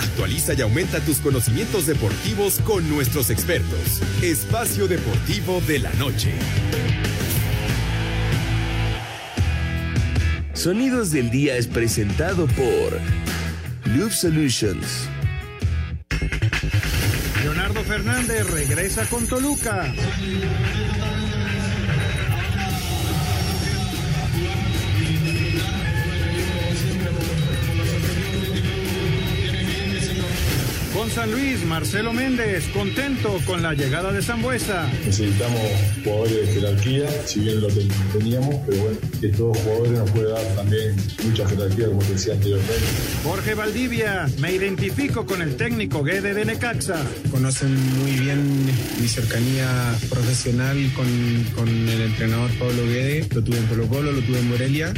Actualiza y aumenta tus conocimientos deportivos con nuestros expertos. Espacio Deportivo de la Noche. Sonidos del Día es presentado por Loop Solutions. Leonardo Fernández regresa con Toluca. Con San Luis, Marcelo Méndez, contento con la llegada de Zambuesa. Necesitamos jugadores de jerarquía, si bien lo teníamos, pero bueno, que todos jugadores nos puede dar también mucha jerarquía, como te decía anteriormente. Jorge Valdivia, me identifico con el técnico Guede de Necaxa. Conocen muy bien mi cercanía profesional con, con el entrenador Pablo Guede. Lo tuve en Colo Colo, lo tuve en Morelia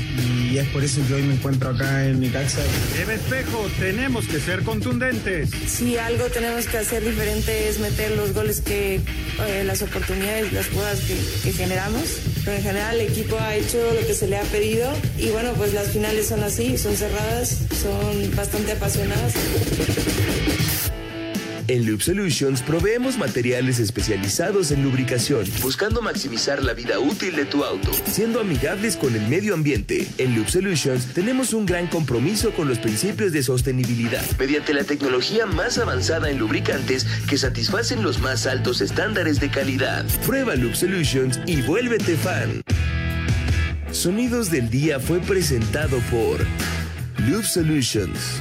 y es por eso que hoy me encuentro acá en Necaxa. Eva Espejo, tenemos que ser contundentes. Si algo tenemos que hacer diferente es meter los goles que, eh, las oportunidades, las jugadas que, que generamos. Pero en general el equipo ha hecho lo que se le ha pedido y bueno, pues las finales son así, son cerradas, son bastante apasionadas. En Loop Solutions proveemos materiales especializados en lubricación, buscando maximizar la vida útil de tu auto, siendo amigables con el medio ambiente. En Loop Solutions tenemos un gran compromiso con los principios de sostenibilidad, mediante la tecnología más avanzada en lubricantes que satisfacen los más altos estándares de calidad. Prueba Loop Solutions y vuélvete fan. Sonidos del Día fue presentado por Loop Solutions.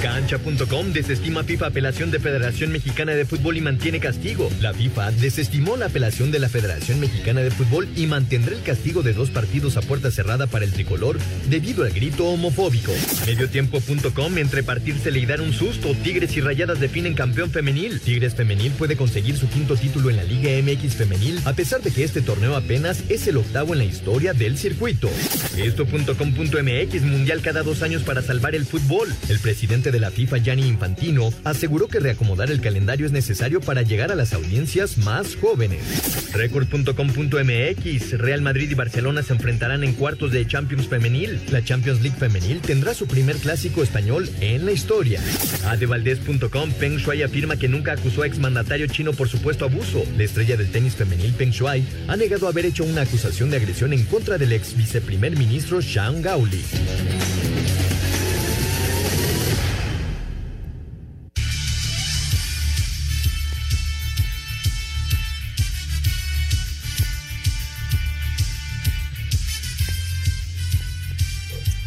Cancha.com desestima FIFA apelación de Federación Mexicana de Fútbol y mantiene castigo. La FIFA desestimó la apelación de la Federación Mexicana de Fútbol y mantendrá el castigo de dos partidos a puerta cerrada para el tricolor debido al grito homofóbico. Mediotiempo.com entre partírsele y dar un susto, Tigres y Rayadas definen campeón femenil. Tigres femenil puede conseguir su quinto título en la Liga MX femenil a pesar de que este torneo apenas es el octavo en la historia del circuito. Esto.com.mx mundial cada dos años para salvar el fútbol. El presidente de la FIFA, Gianni Infantino, aseguró que reacomodar el calendario es necesario para llegar a las audiencias más jóvenes. Record.com.mx, Real Madrid y Barcelona se enfrentarán en cuartos de Champions Femenil. La Champions League Femenil tendrá su primer clásico español en la historia. Adevaldez.com, Peng Shuai afirma que nunca acusó a exmandatario chino por supuesto abuso. La estrella del tenis femenil Peng Shuai ha negado haber hecho una acusación de agresión en contra del ex viceprimer ministro Shang Gaoli.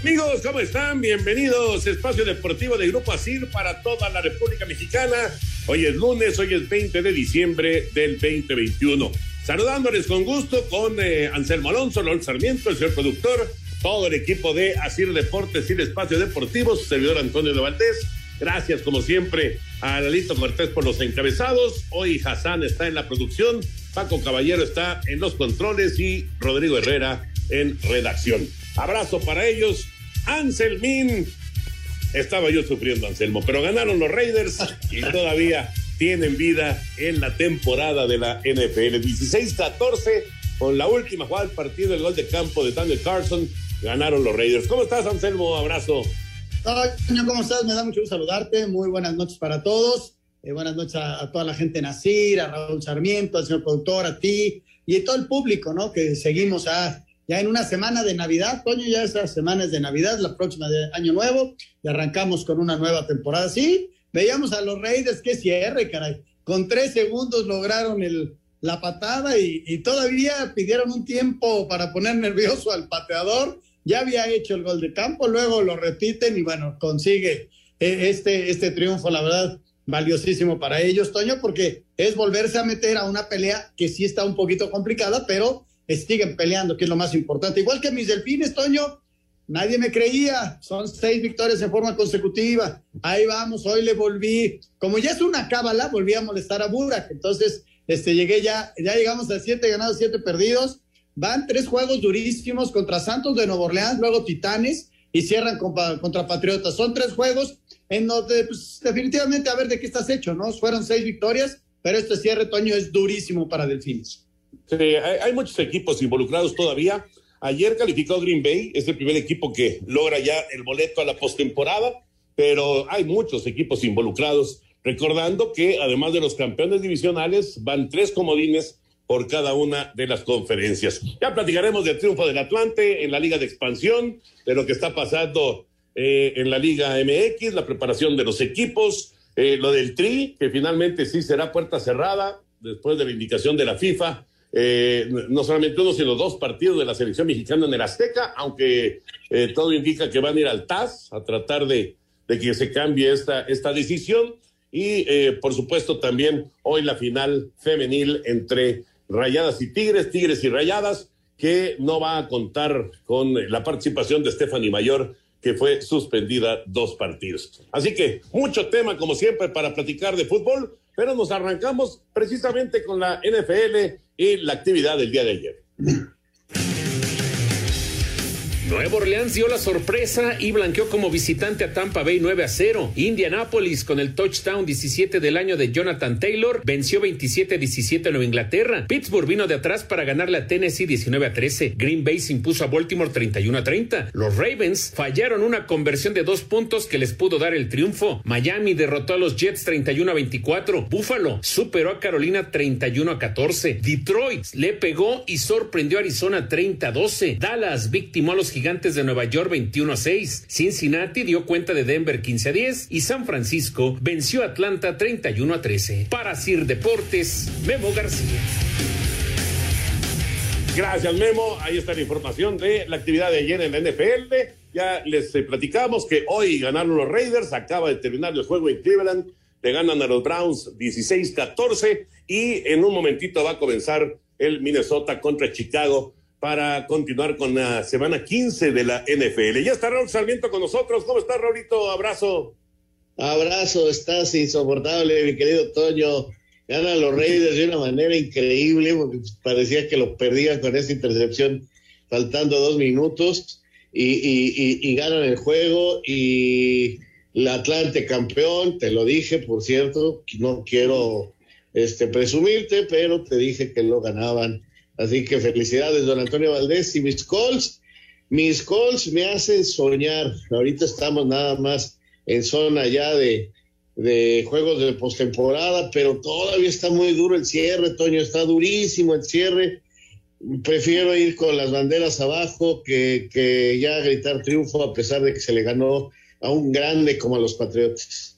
Amigos, ¿cómo están? Bienvenidos. Espacio Deportivo de Grupo Asir para toda la República Mexicana. Hoy es lunes, hoy es 20 de diciembre del 2021. Saludándoles con gusto con eh, Anselmo Alonso, Lol Sarmiento, el señor productor, todo el equipo de Asir Deportes y el Espacio Deportivo, su servidor Antonio de Valdés. Gracias, como siempre, a Lalito Cortés por los encabezados. Hoy Hassan está en la producción, Paco Caballero está en los controles y Rodrigo Herrera en redacción. Abrazo para ellos. Anselmín. Estaba yo sufriendo, Anselmo, pero ganaron los Raiders y todavía tienen vida en la temporada de la NFL. 16-14 con la última jugada del partido, el gol de campo de Daniel Carson. Ganaron los Raiders. ¿Cómo estás, Anselmo? Abrazo. Toño, ¿cómo estás? Me da mucho gusto saludarte. Muy buenas noches para todos. Eh, buenas noches a, toda la gente en Asir, a Raúl Sarmiento, al señor productor, a ti y a todo el público, ¿no? Que seguimos a ya en una semana de Navidad, Toño, ya esas semanas de Navidad, la próxima de Año Nuevo, y arrancamos con una nueva temporada. Sí, veíamos a los Raiders, que cierre, caray. Con tres segundos lograron la patada y, y, todavía pidieron un tiempo para poner nervioso al pateador. Ya había hecho el gol de campo, luego lo repiten y bueno, consigue eh, este, este triunfo, la verdad, valiosísimo para ellos, Toño, porque es volverse a meter a una pelea que sí está un poquito complicada, pero siguen peleando, que es lo más importante. Igual que mis delfines, Toño, nadie me creía, son seis victorias en forma consecutiva. Ahí vamos, hoy le volví, como ya es una cábala, volví a molestar a Burak, entonces este, llegué ya, ya llegamos a siete ganados, siete perdidos. Van tres juegos durísimos contra Santos de Nuevo Orleans, luego Titanes y cierran contra Patriotas. Son tres juegos en donde pues, definitivamente a ver de qué estás hecho, ¿no? Fueron seis victorias, pero este cierre, Toño, es durísimo para Delfines. Hay, hay muchos equipos involucrados todavía. Ayer calificó Green Bay, es el primer equipo que logra ya el boleto a la postemporada, pero hay muchos equipos involucrados. Recordando que además de los campeones divisionales, van tres comodines por cada una de las conferencias. Ya platicaremos del triunfo del Atlante en la Liga de Expansión, de lo que está pasando eh, en la Liga MX, la preparación de los equipos, eh, lo del Tri, que finalmente sí será puerta cerrada después de la indicación de la FIFA. Eh, no solamente uno, sino dos partidos de la selección mexicana en el Azteca, aunque eh, todo indica que van a ir al TAS a tratar de, que se cambie esta, esta decisión. Y eh, por supuesto también hoy la final femenil entre Rayadas y Tigres, Tigres y Rayadas, que no va a contar con la participación de Stephanie Mayor, que fue suspendida dos partidos. Así que mucho tema, como siempre, para platicar de fútbol, pero nos arrancamos precisamente con la NFL y la actividad del día de ayer. Nuevo Orleans dio la sorpresa y blanqueó como visitante a Tampa Bay 9 a 0. Indianapolis con el touchdown 17 del año de Jonathan Taylor venció 27 a 17 a Nueva Inglaterra. Pittsburgh vino de atrás para ganarle a Tennessee 19 a 13. Green Bay se impuso a Baltimore 31 a 30. Los Ravens fallaron una conversión de dos puntos que les pudo dar el triunfo. Miami derrotó a los Jets 31 a 24. Buffalo superó a Carolina 31 a 14. Detroit le pegó y sorprendió a Arizona 30 a 12. Dallas victimó a los Gigantes de Nueva York 21 a 6. Cincinnati dio cuenta de Denver 15 a 10 y San Francisco venció a Atlanta 31 a 13. Para Sir Deportes, Memo García. Gracias, Memo. Ahí está la información de la actividad de ayer en la NFL. Ya les eh, platicamos que hoy ganaron los Raiders. Acaba de terminar el juego en Cleveland. Le ganan a los Browns 16-14 y en un momentito va a comenzar el Minnesota contra Chicago para continuar con la semana 15 de la NFL. Ya está Raúl Sarmiento con nosotros. ¿Cómo estás, Raulito? Abrazo. Abrazo, estás insoportable, mi querido Toño. Ganan los Raiders de una manera increíble, porque parecía que lo perdían con esa intercepción faltando dos minutos y, y, y, y ganan el juego y la Atlante campeón, te lo dije, por cierto, no quiero este, presumirte, pero te dije que lo ganaban Así que felicidades, don Antonio Valdés. Y mis calls, mis calls me hacen soñar. Ahorita estamos nada más en zona ya de, de juegos de postemporada, pero todavía está muy duro el cierre, Toño, está durísimo el cierre. Prefiero ir con las banderas abajo que, que ya gritar triunfo a pesar de que se le ganó a un grande como a los Patriotas.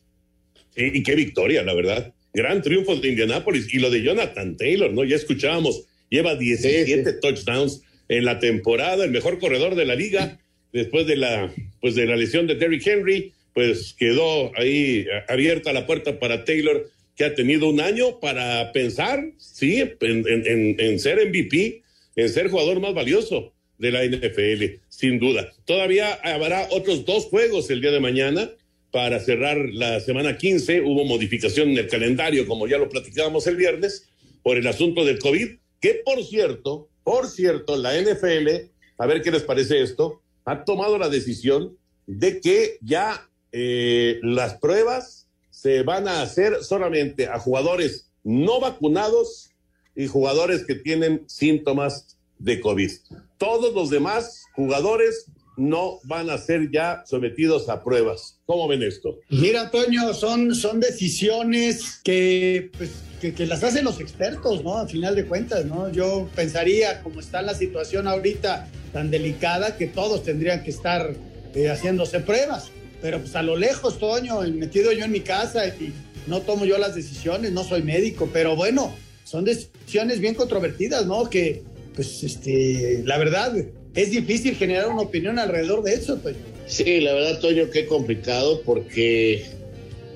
Sí, y qué victoria, la verdad. Gran triunfo de Indianápolis y lo de Jonathan Taylor, ¿no? Ya escuchábamos lleva 17 sí, sí. touchdowns en la temporada, el mejor corredor de la liga, después de la, pues de la lesión de Derrick Henry, pues quedó ahí abierta la puerta para Taylor, que ha tenido un año para pensar, sí, en, en, en ser MVP, en ser jugador más valioso de la NFL, sin duda. Todavía habrá otros dos juegos el día de mañana para cerrar la semana 15. Hubo modificación en el calendario, como ya lo platicábamos el viernes, por el asunto del COVID que por cierto, por cierto, la NFL, a ver qué les parece esto, ha tomado la decisión de que ya eh, las pruebas se van a hacer solamente a jugadores no vacunados y jugadores que tienen síntomas de COVID. Todos los demás jugadores no van a ser ya sometidos a pruebas. ¿Cómo ven esto? Mira, Toño, son, son decisiones que, pues, que, que, las hacen los expertos, ¿no? A final de cuentas, ¿no? Yo pensaría, como está la situación ahorita tan delicada, que todos tendrían que estar eh, haciéndose pruebas. Pero pues a lo lejos, Toño, metido yo en mi casa y no tomo yo las decisiones, no soy médico, pero bueno, son decisiones bien controvertidas, ¿no? Que, pues, este, la verdad, es difícil generar una opinión alrededor de eso, Toño. Sí, la verdad, Toño, qué complicado porque,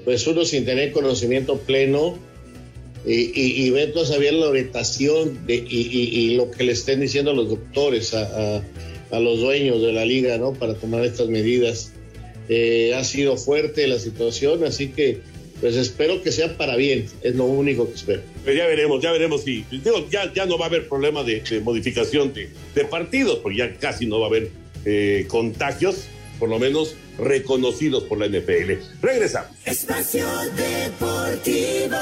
pues, uno sin tener conocimiento pleno y, y, y ver todavía la orientación de, y, y, lo que le estén diciendo los doctores a, a, a, los dueños de la liga, ¿no? Para tomar estas medidas. Eh, ha sido fuerte la situación, así que pues espero que sea para bien, es lo único que espero. Pues ya veremos, ya veremos si, digo, ya, ya no va a haber problema de, de modificación de, de, partidos, porque ya casi no va a haber eh, contagios, por lo menos reconocidos por la NFL. Regresamos. Espacio Deportivo.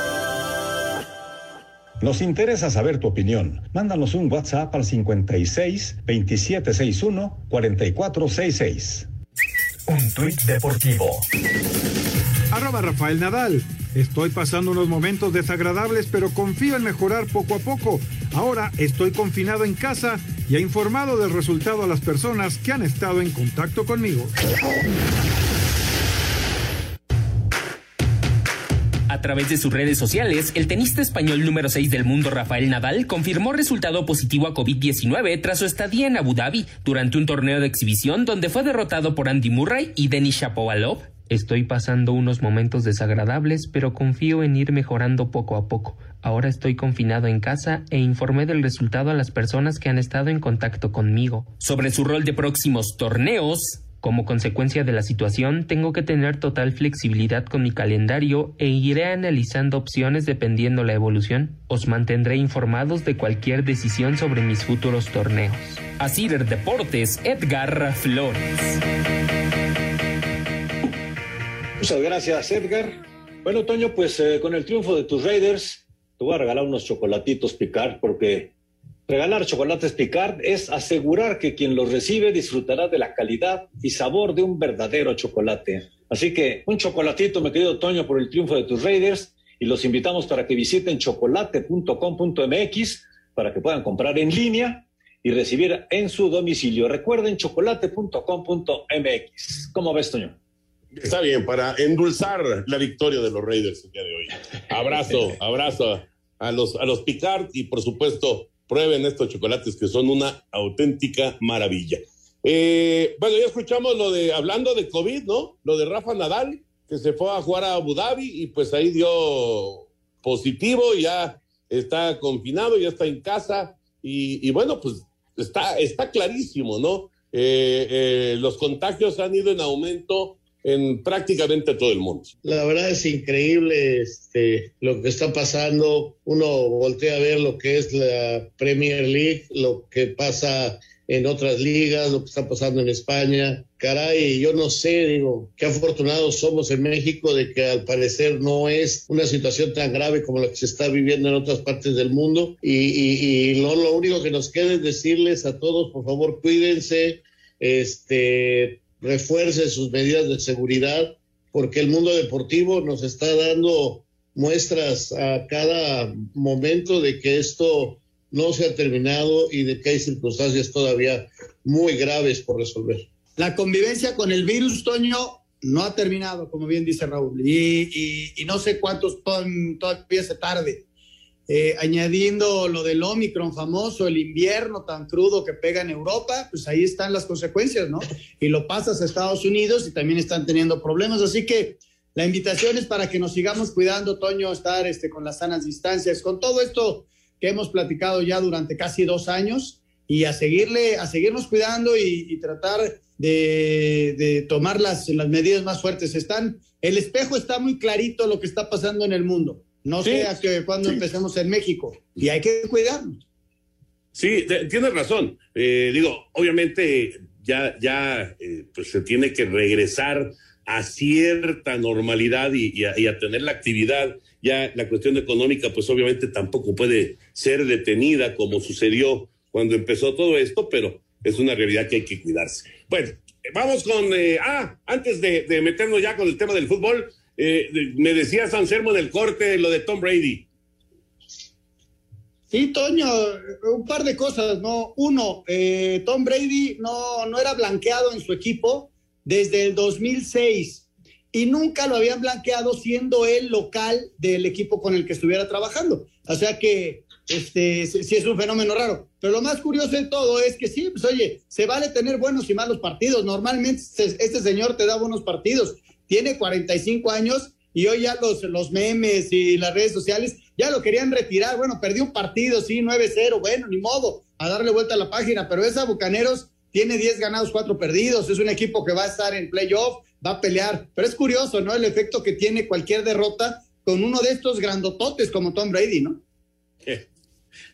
Nos interesa saber tu opinión. Mándanos un WhatsApp al 56 2761 4466. Un tuit deportivo. Arroba Rafael Nadal. Estoy pasando unos momentos desagradables, pero confío en mejorar poco a poco. Ahora estoy confinado en casa y he informado del resultado a las personas que han estado en contacto conmigo. A través de sus redes sociales, el tenista español número 6 del mundo, Rafael Nadal, confirmó resultado positivo a COVID-19 tras su estadía en Abu Dhabi durante un torneo de exhibición donde fue derrotado por Andy Murray y Denis Shapovalov. Estoy pasando unos momentos desagradables, pero confío en ir mejorando poco a poco. Ahora estoy confinado en casa e informé del resultado a las personas que han estado en contacto conmigo. Sobre su rol de próximos torneos, como consecuencia de la situación, tengo que tener total flexibilidad con mi calendario e iré analizando opciones dependiendo la evolución. Os mantendré informados de cualquier decisión sobre mis futuros torneos. Así Deportes, Edgar Flores. Muchas gracias, Edgar. Bueno, Toño, pues eh, con el triunfo de tus Raiders, te voy a regalar unos chocolatitos Picard porque Regalar chocolates Picard es asegurar que quien los recibe disfrutará de la calidad y sabor de un verdadero chocolate. Así que un chocolatito, mi querido Toño, por el triunfo de tus Raiders y los invitamos para que visiten chocolate.com.mx para que puedan comprar en línea y recibir en su domicilio. Recuerden chocolate.com.mx. ¿Cómo ves, Toño? Está bien, para endulzar la victoria de los Raiders el día de hoy. Abrazo, abrazo a los, a los Picard y por supuesto prueben estos chocolates que son una auténtica maravilla. Eh, bueno, ya escuchamos lo de, hablando de COVID, ¿no? Lo de Rafa Nadal, que se fue a jugar a Abu Dhabi y pues ahí dio positivo, ya está confinado, ya está en casa y, y bueno, pues está, está clarísimo, ¿no? Eh, eh, los contagios han ido en aumento en prácticamente todo el mundo. La verdad es increíble este, lo que está pasando. Uno voltea a ver lo que es la Premier League, lo que pasa en otras ligas, lo que está pasando en España. Caray, yo no sé, digo, qué afortunados somos en México de que al parecer no es una situación tan grave como la que se está viviendo en otras partes del mundo. Y, y, y lo, lo único que nos queda es decirles a todos, por favor, cuídense, este, refuerce sus medidas de seguridad, porque el mundo deportivo nos está dando muestras a cada momento de que esto no se ha terminado y de que hay circunstancias todavía muy graves por resolver. La convivencia con el virus, Toño, no ha terminado, como bien dice Raúl, y, no sé cuántos todavía se tarde. Eh, añadiendo lo del Omicron famoso, el invierno tan crudo que pega en Europa, pues ahí están las consecuencias, ¿no? Y lo pasas a Estados Unidos y también están teniendo problemas. Así que la invitación es para que nos sigamos cuidando, Toño, estar este, con las sanas distancias, con todo esto que hemos platicado ya durante casi dos años y a seguirle, a seguirnos cuidando y, y tratar de, de, tomar las, las medidas más fuertes. Están, el espejo está muy clarito lo que está pasando en el mundo. No sí, sea que cuando sí. empecemos en México. Y hay que cuidarnos. Sí, tienes razón. Eh, digo, obviamente ya, ya eh, pues se tiene que regresar a cierta normalidad y, y, a, y, a, tener la actividad. Ya la cuestión económica, pues obviamente tampoco puede ser detenida como sucedió cuando empezó todo esto, pero es una realidad que hay que cuidarse. Bueno, vamos con, eh, ah, antes de, de, meternos ya con el tema del fútbol, eh, me decía Sansermo en el corte lo de Tom Brady. Sí, Toño, un par de cosas, ¿no? Uno, eh, Tom Brady no, no era blanqueado en su equipo desde el 2006 y nunca lo habían blanqueado siendo el local del equipo con el que estuviera trabajando. O sea que este sí es un fenómeno raro. Pero lo más curioso de todo es que sí, pues oye, se vale tener buenos y malos partidos. Normalmente este señor te da buenos partidos. Tiene 45 años y hoy ya los, los memes y las redes sociales ya lo querían retirar. Bueno, perdió un partido, sí, 9-0, bueno, ni modo, a darle vuelta a la página, pero esa Bucaneros tiene 10 ganados, 4 perdidos, es un equipo que va a estar en playoff, va a pelear, pero es curioso, ¿no? El efecto que tiene cualquier derrota con uno de estos grandototes como Tom Brady, ¿no?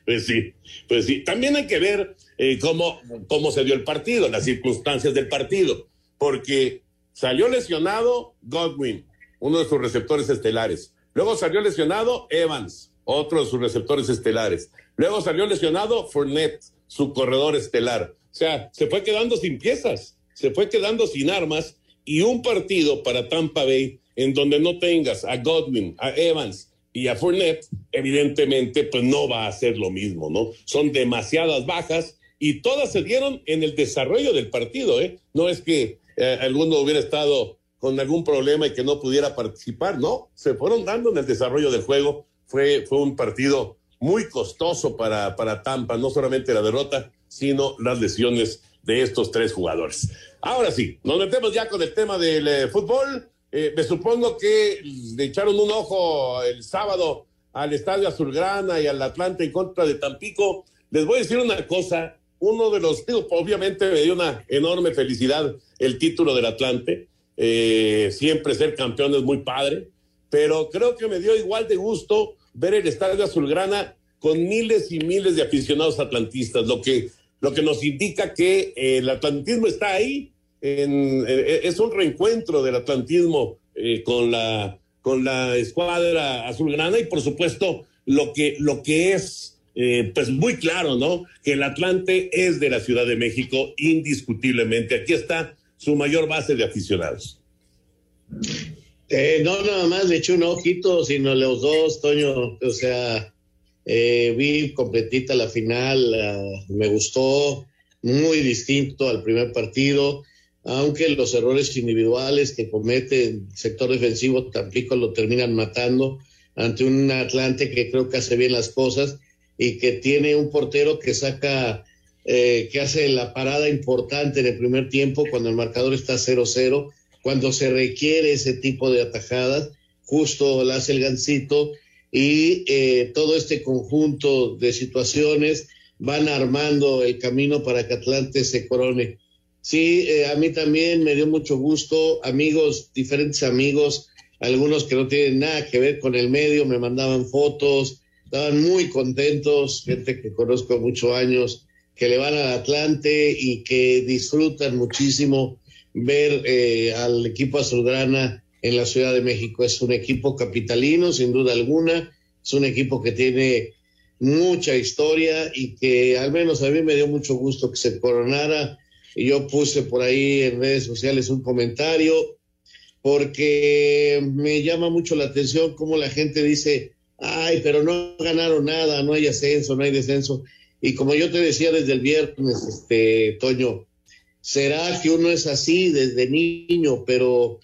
Pues sí, pues sí. También hay que ver eh, cómo, cómo se dio el partido, las circunstancias del partido, porque salió lesionado Godwin, uno de sus receptores estelares. Luego salió lesionado Evans, otro de sus receptores estelares. Luego salió lesionado Fournette, su corredor estelar. O sea, se fue quedando sin piezas, se fue quedando sin armas y un partido para Tampa Bay en donde no tengas a Godwin, a Evans y a Fournette, evidentemente, pues no va a ser lo mismo, ¿no? Son demasiadas bajas y todas se dieron en el desarrollo del partido, ¿eh? No es que eh, alguno hubiera estado con algún problema y que no pudiera participar, no, se fueron dando en el desarrollo del juego. Fue, fue un partido muy costoso para, para Tampa, no solamente la derrota, sino las lesiones de estos tres jugadores. Ahora sí, nos metemos ya con el tema del eh, fútbol. Eh, me supongo que le echaron un ojo el sábado al Estadio Azulgrana y al Atlante en contra de Tampico. Les voy a decir una cosa, uno de los, obviamente me dio una enorme felicidad el título del Atlante, eh, siempre ser campeón es muy padre, pero creo que me dio igual de gusto ver el estadio Azulgrana con miles y miles de aficionados atlantistas, lo que, lo que nos indica que eh, el atlantismo está ahí, eh, es un reencuentro del atlantismo con, la, con la escuadra azulgrana y por supuesto lo que, lo que es pues muy claro, ¿no? Que el Atlante es de la Ciudad de México indiscutiblemente. Aquí está su mayor base de aficionados. Eh, no, nada más le eché un ojito, sino los dos, Toño. O sea, eh, vi completita la final, uh, me gustó, muy distinto al primer partido, aunque los errores individuales que comete el sector defensivo Tampico lo terminan matando ante un Atlante que creo que hace bien las cosas y que tiene un portero que saca eh, que hace la parada importante en el primer tiempo cuando el marcador está 0-0, cuando se requiere ese tipo de atajadas, justo la hace el gancito y eh, todo este conjunto de situaciones van armando el camino para que Atlante se corone. Sí, eh, a mí también me dio mucho gusto, amigos, diferentes amigos, algunos que no tienen nada que ver con el medio, me mandaban fotos, estaban muy contentos, gente que conozco muchos años, que le van al Atlante y que disfrutan muchísimo ver eh, al equipo azulgrana en la Ciudad de México. Es un equipo capitalino, sin duda alguna, es un equipo que tiene mucha historia y que al menos a mí me dio mucho gusto que se coronara. Y yo puse por ahí en redes sociales un comentario porque me llama mucho la atención cómo la gente dice, ay, pero no ganaron nada, no hay ascenso, no hay descenso. Y como yo te decía desde el viernes, este, Toño, será que uno es así desde niño, pero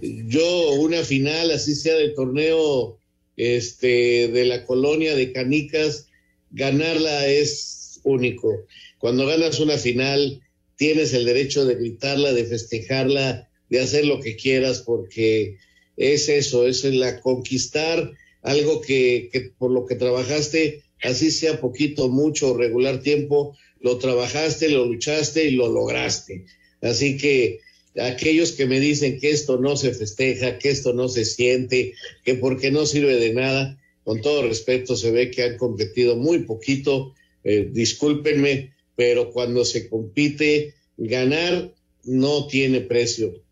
yo una final, así sea del torneo este, de la colonia de Canicas, ganarla es único. Cuando ganas una final, tienes el derecho de gritarla, de festejarla, de hacer lo que quieras, porque es eso, es la conquistar algo que, por lo que trabajaste así sea poquito, mucho, regular tiempo, lo trabajaste, lo luchaste y lo lograste. Así que aquellos que me dicen que esto no se festeja, que esto no se siente, que porque no sirve de nada, con todo respeto se ve que han competido muy poquito, eh, discúlpenme, pero cuando se compite, ganar no tiene precio.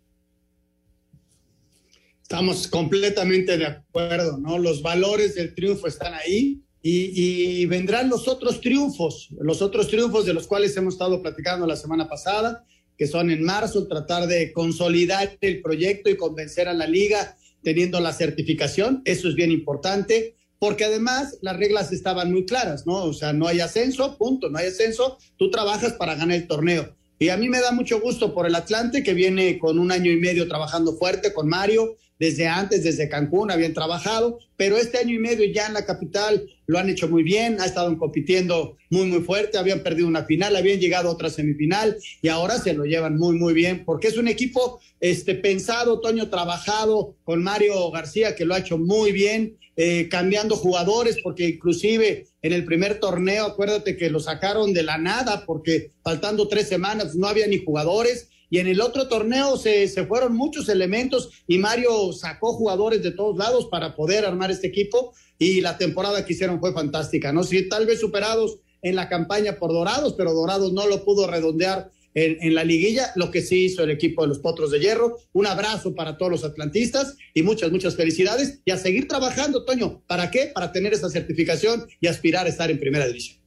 Estamos completamente de acuerdo, ¿no? Los valores del triunfo están ahí y, vendrán los otros triunfos, los otros triunfos de los cuales hemos estado platicando la semana pasada, que son en marzo, tratar de consolidar el proyecto y convencer a la liga teniendo la certificación. Eso es bien importante porque además las reglas estaban muy claras, ¿no? O sea, no hay ascenso, punto, no hay ascenso, tú trabajas para ganar el torneo. Y a mí me da mucho gusto por el Atlante, que viene con un año y medio trabajando fuerte con Mario, desde antes, desde Cancún habían trabajado, pero este año y medio ya en la capital lo han hecho muy bien, ha estado compitiendo muy, muy fuerte, habían perdido una final, habían llegado a otra semifinal y ahora se lo llevan muy, muy bien, porque es un equipo este, pensado, Toño, trabajado con Mario García, que lo ha hecho muy bien, eh, cambiando jugadores, porque inclusive en el primer torneo, acuérdate que lo sacaron de la nada, porque faltando tres semanas no había ni jugadores y en el otro torneo se, se, fueron muchos elementos y Mario sacó jugadores de todos lados para poder armar este equipo y la temporada que hicieron fue fantástica, ¿no? Sí, tal vez superados en la campaña por Dorados, pero Dorados no lo pudo redondear en, en, la liguilla, lo que sí hizo el equipo de los Potros de Hierro. Un abrazo para todos los atlantistas y muchas, muchas felicidades y a seguir trabajando, Toño. ¿Para qué? Para tener esa certificación y aspirar a estar en primera división.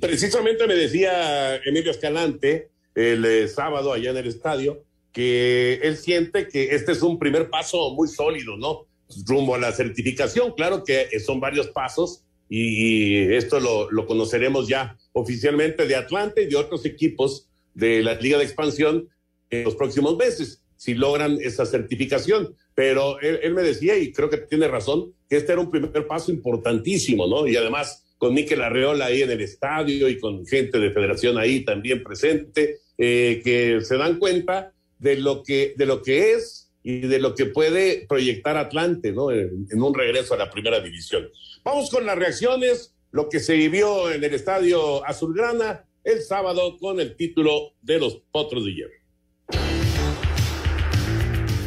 Precisamente me decía Emilio Escalante, el eh, sábado allá en el estadio, que él siente que este es un primer paso muy sólido, ¿no? Rumbo a la certificación. Claro que son varios pasos y, y esto lo, lo, conoceremos ya oficialmente de Atlanta y de otros equipos de la Liga de Expansión en los próximos meses, si logran esa certificación. Pero él, él me decía, y creo que tiene razón, que este era un primer paso importantísimo, ¿no? Y además con Miquel Arreola ahí en el estadio y con gente de federación ahí también presente, eh, que se dan cuenta de lo que, de lo que es y de lo que puede proyectar Atlante, ¿no? En, en, un regreso a la primera división. Vamos con las reacciones, lo que se vivió en el estadio Azulgrana el sábado con el título de los Potros de Hierro.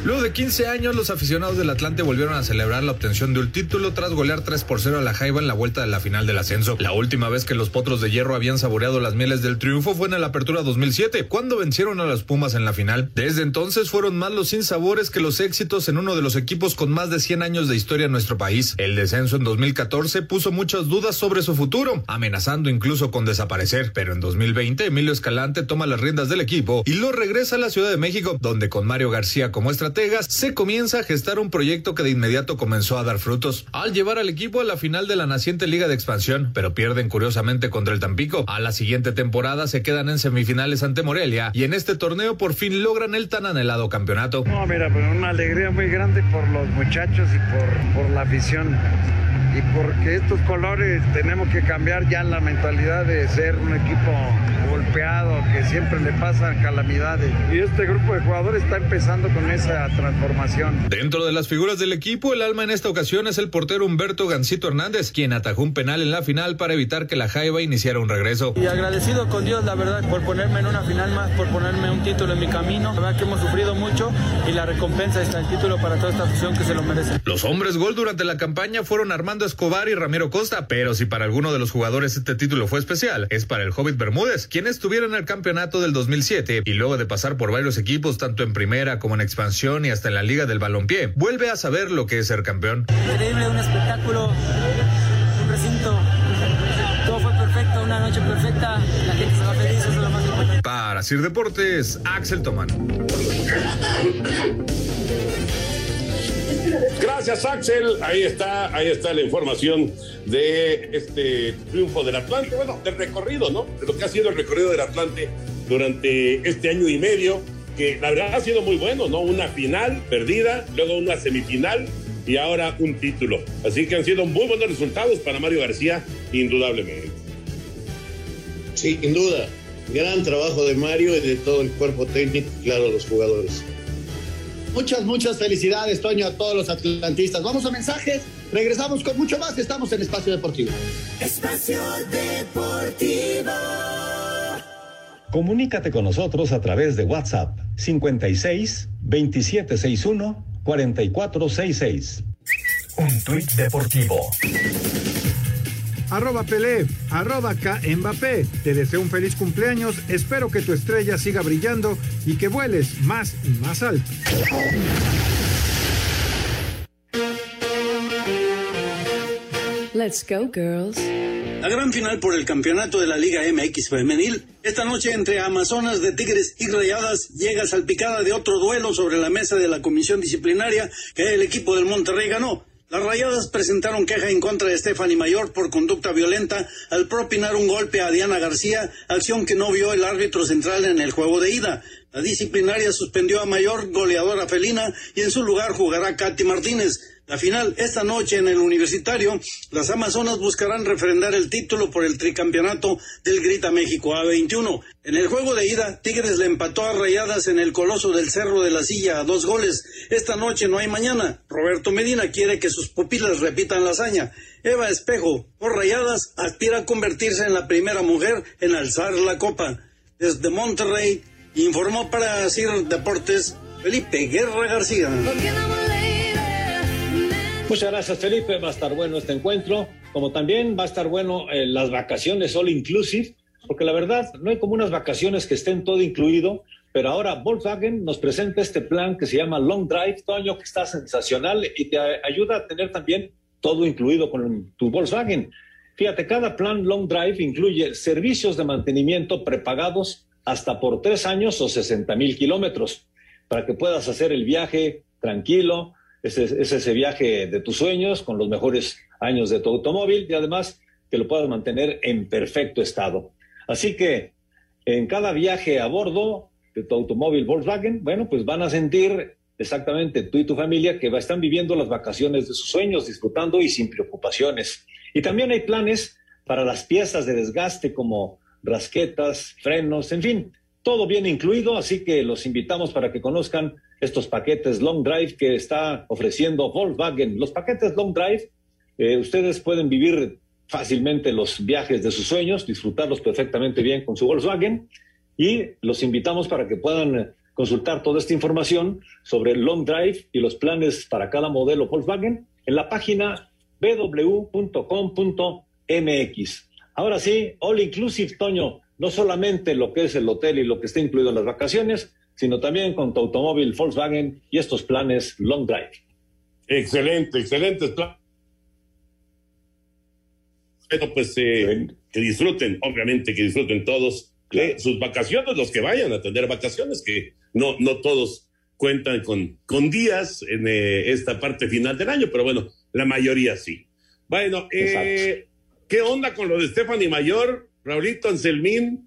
Luego de 15 años, los aficionados del Atlante volvieron a celebrar la obtención de un título tras golear 3 por 0 a la Jaiba en la vuelta de la final del ascenso. La última vez que los Potros de Hierro habían saboreado las mieles del triunfo fue en la Apertura 2007, cuando vencieron a las Pumas en la final. Desde entonces fueron más los sinsabores que los éxitos en uno de los equipos con más de 100 años de historia en nuestro país. El descenso en 2014 puso muchas dudas sobre su futuro, amenazando incluso con desaparecer. Pero en 2020, Emilio Escalante toma las riendas del equipo y lo regresa a la Ciudad de México, donde con Mario García como estratega se comienza a gestar un proyecto que de inmediato comenzó a dar frutos, al llevar al equipo a la final de la naciente Liga de Expansión, pero pierden curiosamente contra el Tampico. A la siguiente temporada se quedan en semifinales ante Morelia y en este torneo por fin logran el tan anhelado campeonato. No, mira, pues una alegría muy grande por los muchachos y por, por la afición y porque estos colores tenemos que cambiar ya la mentalidad de ser un equipo golpeado, que siempre le pasan calamidades. Y este grupo de jugadores está empezando con esa transformación. Dentro de las figuras del equipo, el alma en esta ocasión es el portero Humberto Gancito Hernández, quien atajó un penal en la final para evitar que la Jaiba iniciara un regreso. Y agradecido con Dios, la verdad, por ponerme en una final más, por ponerme un título en mi camino. La verdad que hemos sufrido mucho y la recompensa está el título para toda esta afición que se lo merece. Los hombres gol durante la campaña fueron Armando Escobar y Ramiro Costa, pero si para alguno de los jugadores este título fue especial, es para el Hobbit Bermúdez, quien estuviera en el campeonato del 2007 y luego de pasar por varios equipos, tanto en primera como en expansión y hasta en la Liga del Balompié, vuelve a saber lo que es ser campeón. Increíble, un espectáculo, un recinto, todo fue perfecto, una noche perfecta, la gente se va feliz, eso es lo más importante. Para Sir Deportes, Axel Tomán. Gracias, Axel. Ahí está, ahí está la información de este triunfo del Atlante, bueno, del recorrido, ¿no? De lo que ha sido el recorrido del Atlante durante este año y medio, que la verdad ha sido muy bueno, ¿no? Una final perdida, luego una semifinal y ahora un título. Así que han sido muy buenos resultados para Mario García, indudablemente. Sí, sin duda. Gran trabajo de Mario y de todo el cuerpo técnico, claro, los jugadores. Muchas, muchas felicidades, Toño, a todos los atlantistas. Vamos a mensajes, regresamos con mucho más. Estamos en Espacio Deportivo. Espacio Deportivo. Comunícate con nosotros a través de WhatsApp 56 2761 4466. Un tuit deportivo. Arroba Pelé, arroba K Mbappé. Te deseo un feliz cumpleaños. Espero que tu estrella siga brillando y que vueles más y más alto. Let's go, girls. La gran final por el campeonato de la Liga MX femenil, esta noche entre Amazonas de Tigres y Rayadas, llega salpicada de otro duelo sobre la mesa de la comisión disciplinaria que el equipo del Monterrey ganó. Las rayadas presentaron queja en contra de Stephanie Mayor por conducta violenta al propinar un golpe a Diana García, acción que no vio el árbitro central en el juego de ida. La disciplinaria suspendió a Mayor, goleadora felina, y en su lugar jugará Katy Martínez. La final, esta noche en el Universitario, las Amazonas buscarán refrendar el título por el tricampeonato del Grita México A21. En el juego de ida, Tigres le empató a Rayadas en el Coloso del Cerro de la Silla a dos goles. Esta noche no hay mañana. Roberto Medina quiere que sus pupilas repitan la hazaña. Eva Espejo, por Rayadas, aspira a convertirse en la primera mujer en alzar la copa. Desde Monterrey, informó para CIR Deportes Felipe Guerra García. Muchas gracias, Felipe. Va a estar bueno este encuentro. Como también va a estar bueno eh, las vacaciones all inclusive, porque la verdad no hay como unas vacaciones que estén todo incluido. Pero ahora Volkswagen nos presenta este plan que se llama Long Drive, Toño, que está sensacional y te ayuda a tener también todo incluido con tu Volkswagen. Fíjate, cada plan Long Drive incluye servicios de mantenimiento prepagados hasta por tres años o 60 mil kilómetros, para que puedas hacer el viaje tranquilo, es, ese viaje de tus sueños con los mejores años de tu automóvil y además que lo puedas mantener en perfecto estado. Así que en cada viaje a bordo de tu automóvil Volkswagen, bueno, pues van a sentir exactamente tú y tu familia que están viviendo las vacaciones de sus sueños, disfrutando y sin preocupaciones. Y también hay planes para las piezas de desgaste como rasquetas, frenos, en fin, todo bien incluido, así que los invitamos para que conozcan estos paquetes Long Drive que está ofreciendo Volkswagen. Los paquetes Long Drive, eh, ustedes pueden vivir fácilmente los viajes de sus sueños, disfrutarlos perfectamente bien con su Volkswagen y los invitamos para que puedan consultar toda esta información sobre Long Drive y los planes para cada modelo Volkswagen en la página www.com.mx. Ahora sí, All Inclusive, Toño, no solamente lo que es el hotel y lo que está incluido en las vacaciones, sino también con tu automóvil Volkswagen y estos planes Long Drive. Excelente, excelentes planes. pues eh, que disfruten, obviamente que disfruten todos sus vacaciones, los que vayan a tener vacaciones, que no, no todos cuentan con, con días en eh, esta parte final del año, pero bueno, la mayoría sí. Bueno, eh, ¿qué onda con lo de Stephanie Mayor, Raulito Anselmín?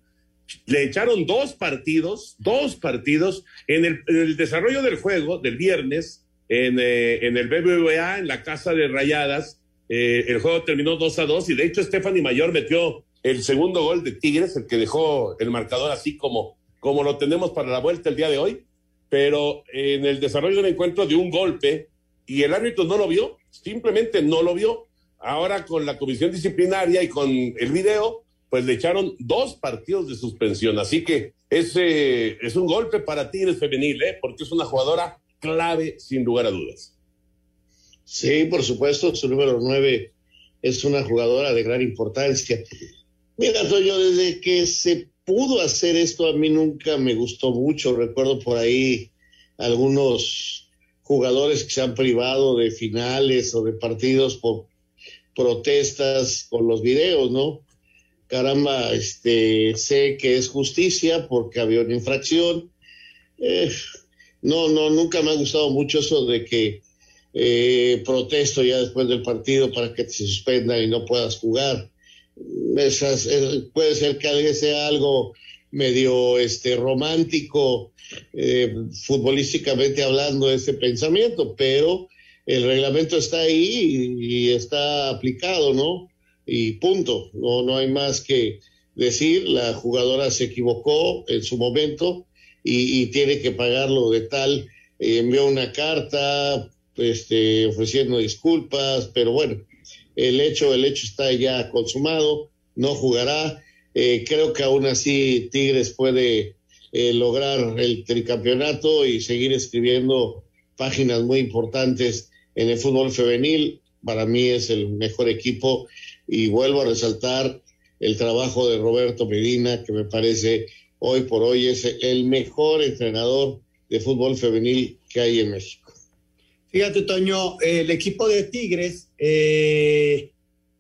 Le echaron dos partidos, dos partidos en el, desarrollo del juego del viernes en, eh, el BBVA, en la casa de Rayadas. Eh, el juego terminó 2 a 2 y de hecho Stephanie Mayor metió el segundo gol de Tigres, el que dejó el marcador así como, como lo tenemos para la vuelta el día de hoy. Pero en el desarrollo del encuentro de un golpe y el árbitro no lo vio, simplemente no lo vio. Ahora con la comisión disciplinaria y con el video, pues le echaron dos partidos de suspensión. Así que ese es un golpe para Tigres Femenil, ¿eh? porque es una jugadora clave, sin lugar a dudas. Sí, por supuesto, su número nueve es una jugadora de gran importancia. Mira, yo desde que se pudo hacer esto, a mí nunca me gustó mucho. Recuerdo por ahí algunos jugadores que se han privado de finales o de partidos por protestas con los videos, ¿no? Caramba, este, sé que es justicia porque había una infracción. Eh, no, no, nunca me ha gustado mucho eso de que eh, protesto ya después del partido para que te suspendan y no puedas jugar. Puede ser que sea algo medio este, romántico, eh, futbolísticamente hablando, ese pensamiento, pero el reglamento está ahí y está aplicado, ¿no? Y punto. No, no hay más que decir. La jugadora se equivocó en su momento y, tiene que pagarlo de tal. Eh, envió una carta este, ofreciendo disculpas, pero bueno, el hecho, el hecho está ya consumado, no jugará. Eh, creo que aún así Tigres puede eh, lograr el tricampeonato y seguir escribiendo páginas muy importantes en el fútbol femenil. Para mí es el mejor equipo y vuelvo a resaltar el trabajo de Roberto Medina, que me parece hoy por hoy es el mejor entrenador de fútbol femenil que hay en México. Fíjate, Toño, el equipo de Tigres eh,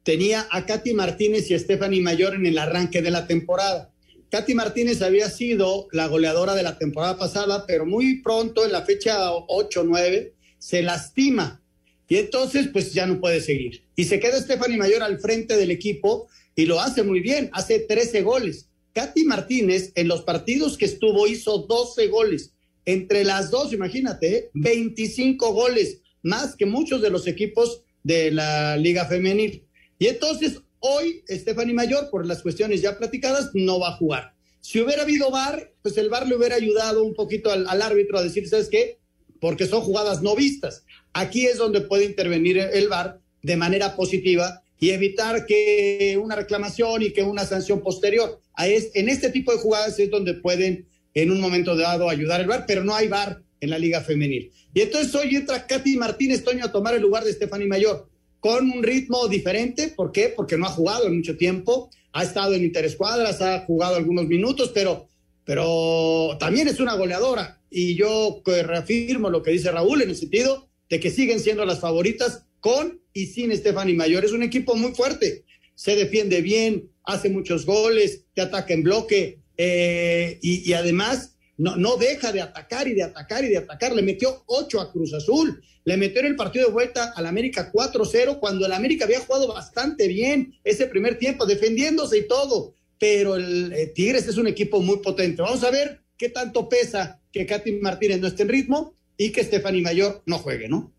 tenía a Katy Martínez y a Stephanie Mayor en el arranque de la temporada. Katy Martínez había sido la goleadora de la temporada pasada, pero muy pronto, en la fecha 8-9, se lastima. Y entonces, pues ya no puede seguir. Y se queda Stephanie Mayor al frente del equipo y lo hace muy bien, hace 13 goles. Katy Martínez, en los partidos que estuvo, hizo 12 goles. Entre las dos, imagínate, 25 ¿eh? goles, más que muchos de los equipos de la Liga Femenil. Y entonces, hoy, Stephanie Mayor, por las cuestiones ya platicadas, no va a jugar. Si hubiera habido VAR, pues el VAR le hubiera ayudado un poquito al, al árbitro a decir, ¿sabes qué? Porque son jugadas no vistas. Aquí es donde puede intervenir el VAR de manera positiva y evitar que una reclamación y que una sanción posterior. En este tipo de jugadas es donde pueden en un momento dado ayudar el VAR, pero no hay VAR en la Liga Femenil. Y entonces hoy entra Katy Martínez Toño a tomar el lugar de Stephanie Mayor con un ritmo diferente. ¿Por qué? Porque no ha jugado en mucho tiempo, ha estado en interescuadras, ha jugado algunos minutos, pero, pero también es una goleadora. Y yo reafirmo lo que dice Raúl en el sentido de que siguen siendo las favoritas con y sin Stephanie Mayor. Es un equipo muy fuerte, se defiende bien, hace muchos goles, te ataca en bloque eh, y, además no, no deja de atacar y de atacar y de atacar. Le metió ocho a Cruz Azul, le metió en el partido de vuelta al América 4-0 cuando el América había jugado bastante bien ese primer tiempo, defendiéndose y todo. Pero el eh, Tigres es un equipo muy potente. Vamos a ver qué tanto pesa que Katy Martínez no esté en ritmo y que Stephanie Mayor no juegue, ¿no?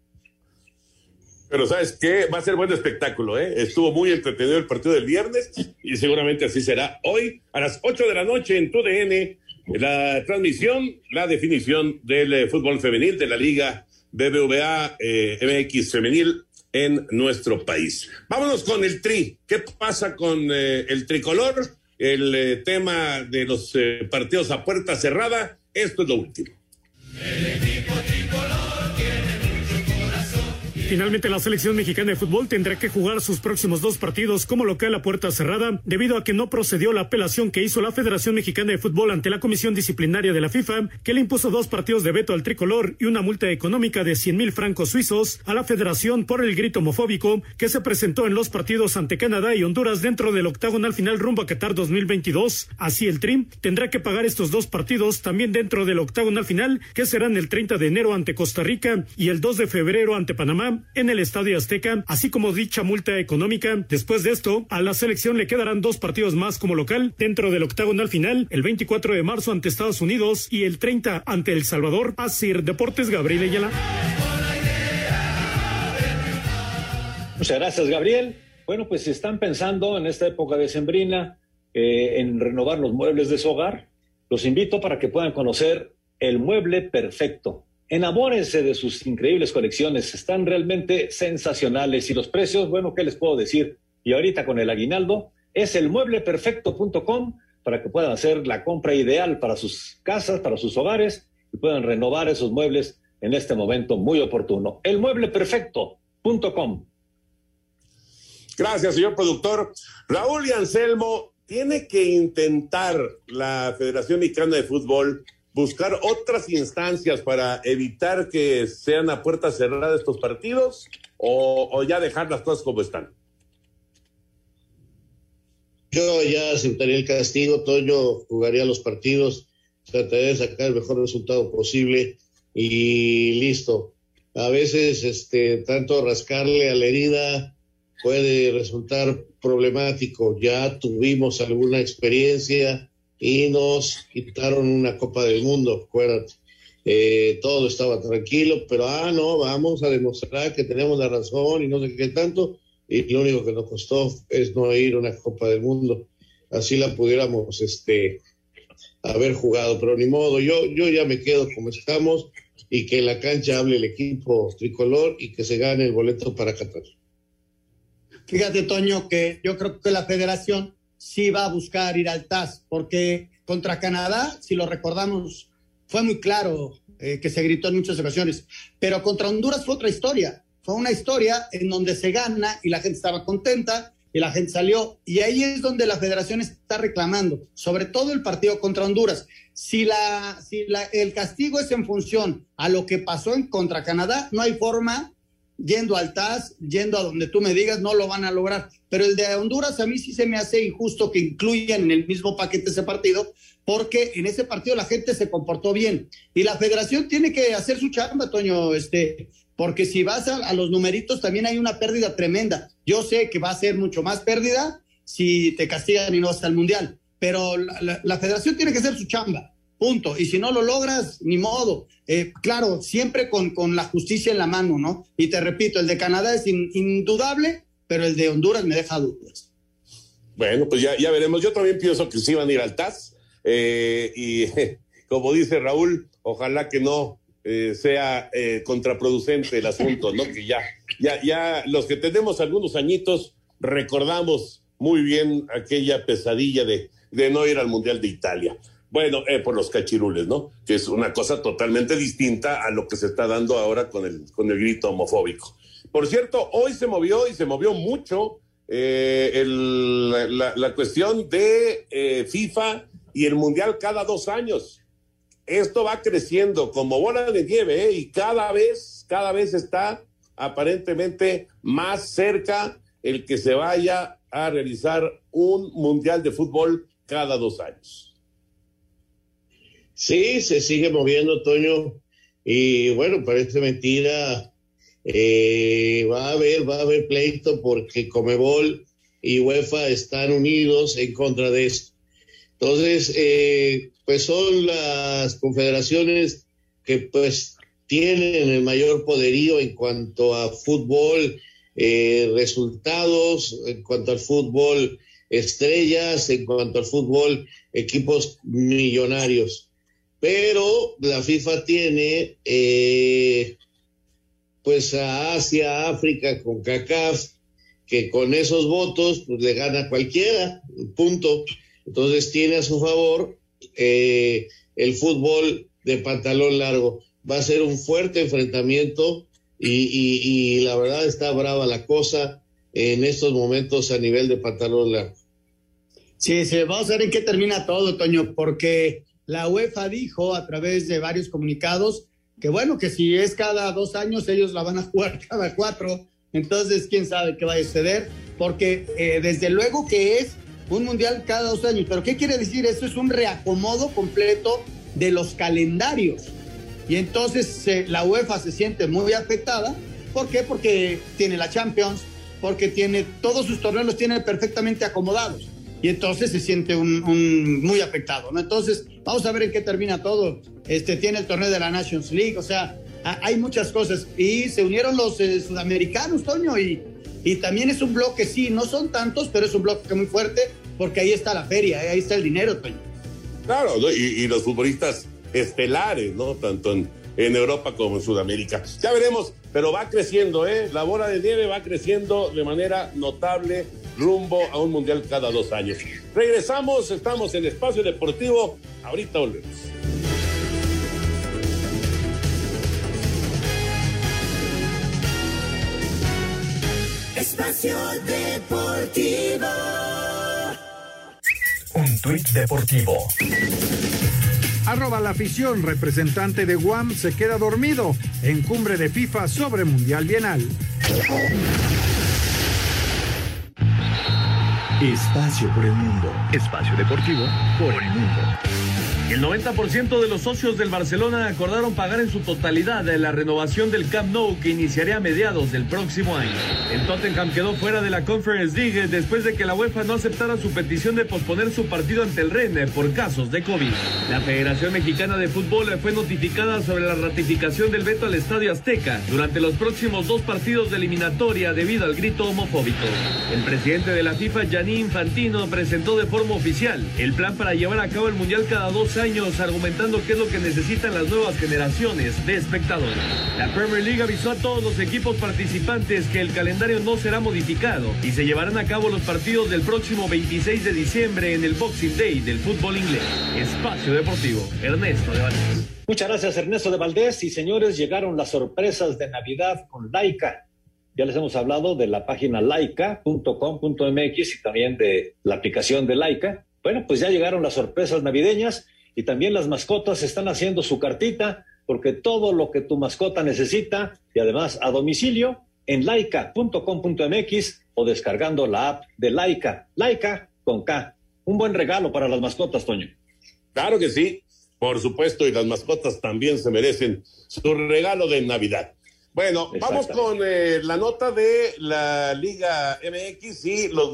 Pero ¿sabes qué? Va a ser buen espectáculo, ¿eh? Estuvo muy entretenido el partido del viernes y seguramente así será hoy a las 8 de la noche en TUDN. La transmisión, la definición del eh, fútbol femenil de la Liga BBVA eh, MX femenil en nuestro país. Vámonos con el tri. ¿Qué pasa con eh, el tricolor? El tema de los partidos a puerta cerrada. Esto es lo último. Finalmente, la selección mexicana de fútbol tendrá que jugar sus próximos dos partidos como local a puerta cerrada, debido a que no procedió la apelación que hizo la Federación Mexicana de Fútbol ante la Comisión Disciplinaria de la FIFA, que le impuso dos partidos de veto al tricolor y una multa económica de 100 mil francos suizos a la Federación por el grito homofóbico que se presentó en los partidos ante Canadá y Honduras dentro del octagonal final rumbo a Qatar 2022. Así, el TRIM tendrá que pagar estos dos partidos también dentro del octagonal final, que serán el 30 de enero ante Costa Rica y el 2 de febrero ante Panamá en el Estadio Azteca, así como dicha multa económica. Después de esto, a la selección le quedarán dos partidos más como local dentro del octagonal final, el 24 de marzo ante Estados Unidos y el 30 ante El Salvador. Asir Deportes Gabriel Ayala. Muchas gracias, Gabriel. Bueno, pues si están pensando en esta época de sembrina eh, en renovar los muebles de su hogar, los invito para que puedan conocer el mueble perfecto. Enamórense de sus increíbles colecciones, están realmente sensacionales y los precios, bueno, ¿qué les puedo decir? Y ahorita con el aguinaldo es el muebleperfecto.com para que puedan hacer la compra ideal para sus casas, para sus hogares y puedan renovar esos muebles en este momento muy oportuno. El muebleperfecto.com. Gracias, señor productor. Raúl y Anselmo, tiene que intentar la Federación Mexicana de Fútbol buscar otras instancias para evitar que sean a puerta cerrada estos partidos o, ya dejar las cosas como están? Yo ya aceptaría el castigo, Toño jugaría los partidos, trataría de sacar el mejor resultado posible y listo. A veces este tanto rascarle a la herida puede resultar problemático. Ya tuvimos alguna experiencia y nos quitaron una Copa del Mundo, acuérdate. Eh, todo estaba tranquilo, pero ah, no, vamos a demostrar que tenemos la razón y no sé qué tanto. Y lo único que nos costó es no ir a una Copa del Mundo. Así la pudiéramos este, haber jugado, pero ni modo. Yo, yo ya me quedo como estamos y que en la cancha hable el equipo tricolor y que se gane el boleto para Qatar. Fíjate, Toño, que yo creo que la federación sí va a buscar ir al TAS, porque contra Canadá, si lo recordamos, fue muy claro eh, que se gritó en muchas ocasiones, pero contra Honduras fue otra historia, fue una historia en donde se gana y la gente estaba contenta y la gente salió, y ahí es donde la federación está reclamando, sobre todo el partido contra Honduras. Si, la, si la, el castigo es en función a lo que pasó en contra Canadá, no hay forma yendo al TAS, yendo a donde tú me digas, no lo van a lograr. Pero el de Honduras a mí sí se me hace injusto que incluyan en el mismo paquete ese partido, porque en ese partido la gente se comportó bien. Y la federación tiene que hacer su chamba, Toño, este, porque si vas a, los numeritos también hay una pérdida tremenda. Yo sé que va a ser mucho más pérdida si te castigan y no hasta el Mundial, pero la, federación tiene que hacer su chamba, punto. Y si no lo logras, ni modo. Eh, claro, siempre con, con, la justicia en la mano, ¿no? Y te repito, el de Canadá es indudable, pero el de Honduras me deja dudas. Bueno, pues ya, ya veremos. Yo también pienso que sí van a ir al TAS. Eh, y como dice Raúl, ojalá que no eh, sea eh, contraproducente el asunto, ¿no? Que ya, ya, ya los que tenemos algunos añitos recordamos muy bien aquella pesadilla de, de no ir al Mundial de Italia. Bueno, eh, por los cachirules, ¿no? Que es una cosa totalmente distinta a lo que se está dando ahora con el, con el grito homofóbico. Por cierto, hoy se movió y se movió mucho el, la, cuestión de FIFA y el Mundial cada dos años esto va creciendo como bola de nieve ¿eh? y cada vez, cada vez está aparentemente más cerca el que se vaya a realizar un mundial de fútbol cada dos años. Sí, se sigue moviendo, Toño. Y bueno, parece mentira. Eh, va a haber, va a haber pleito porque Comebol y UEFA están unidos en contra de esto. Entonces, eh, pues son las confederaciones que pues tienen el mayor poderío en cuanto a fútbol, eh, resultados, en cuanto al fútbol, estrellas, en cuanto al fútbol, equipos millonarios. Pero la FIFA tiene eh, pues a Asia, África, con CACAF, que con esos votos pues le gana cualquiera, punto. Entonces tiene a su favor eh, el fútbol de pantalón largo. Va a ser un fuerte enfrentamiento y, la verdad está brava la cosa en estos momentos a nivel de pantalón largo. Sí, sí, vamos a ver en qué termina todo, Toño, porque la UEFA dijo a través de varios comunicados que bueno, que si es cada dos años, ellos la van a jugar cada cuatro. Entonces, quién sabe qué va a suceder, porque eh, desde luego que es un mundial cada dos años. Pero ¿qué quiere decir? Eso es un reacomodo completo de los calendarios. Y entonces la UEFA se siente muy afectada. ¿Por qué? Porque tiene la Champions, porque tiene todos sus torneos los tiene perfectamente acomodados. Y entonces se siente un, muy afectado, ¿no? Entonces, vamos a ver en qué termina todo. Este tiene el torneo de la Nations League, o sea, hay muchas cosas. Y se unieron los eh, sudamericanos, Toño, y, y también es un bloque, sí, no son tantos, pero es un bloque muy fuerte porque ahí está la feria, ¿eh? ahí está el dinero, Toño. Claro, y, los futbolistas estelares, ¿no? Tanto en, Europa como en Sudamérica. Ya veremos, pero va creciendo, ¿eh? La bola de nieve va creciendo de manera notable rumbo a un mundial cada dos años. Regresamos, estamos en Espacio Deportivo, ahorita volvemos. Espacio Deportivo. Un tuit deportivo. Arroba la afición, representante de Guam se queda dormido en cumbre de FIFA sobre Mundial Bienal. Espacio por el mundo. Espacio deportivo por el mundo. El 90% de los socios del Barcelona acordaron pagar en su totalidad la renovación del Camp Nou que iniciaría a mediados del próximo año. El Tottenham quedó fuera de la Conference League después de que la UEFA no aceptara su petición de posponer su partido ante el Rennes por casos de COVID. La Federación Mexicana de Fútbol fue notificada sobre la ratificación del veto al Estadio Azteca durante los próximos dos partidos de eliminatoria debido al grito homofóbico. El presidente de la FIFA, Gianni Infantino, presentó de forma oficial el plan para llevar a cabo el Mundial cada dos años argumentando qué es lo que necesitan las nuevas generaciones de espectadores. La Premier League avisó a todos los equipos participantes que el calendario no será modificado y se llevarán a cabo los partidos del próximo 26 de diciembre en el Boxing Day del fútbol inglés. Espacio Deportivo, Ernesto de Valdés. Muchas gracias Ernesto de Valdés y señores, llegaron las sorpresas de Navidad con Laika. Ya les hemos hablado de la página laika.com.mx y también de la aplicación de Laika. Bueno, pues ya llegaron las sorpresas navideñas y también las mascotas están haciendo su cartita porque todo lo que tu mascota necesita y además a domicilio en laica.com.mx o descargando la app de Laica. Laica con K. Un buen regalo para las mascotas, Toño. Claro que sí, por supuesto, y las mascotas también se merecen su regalo de Navidad. Bueno, vamos con eh, la nota de la Liga MX y los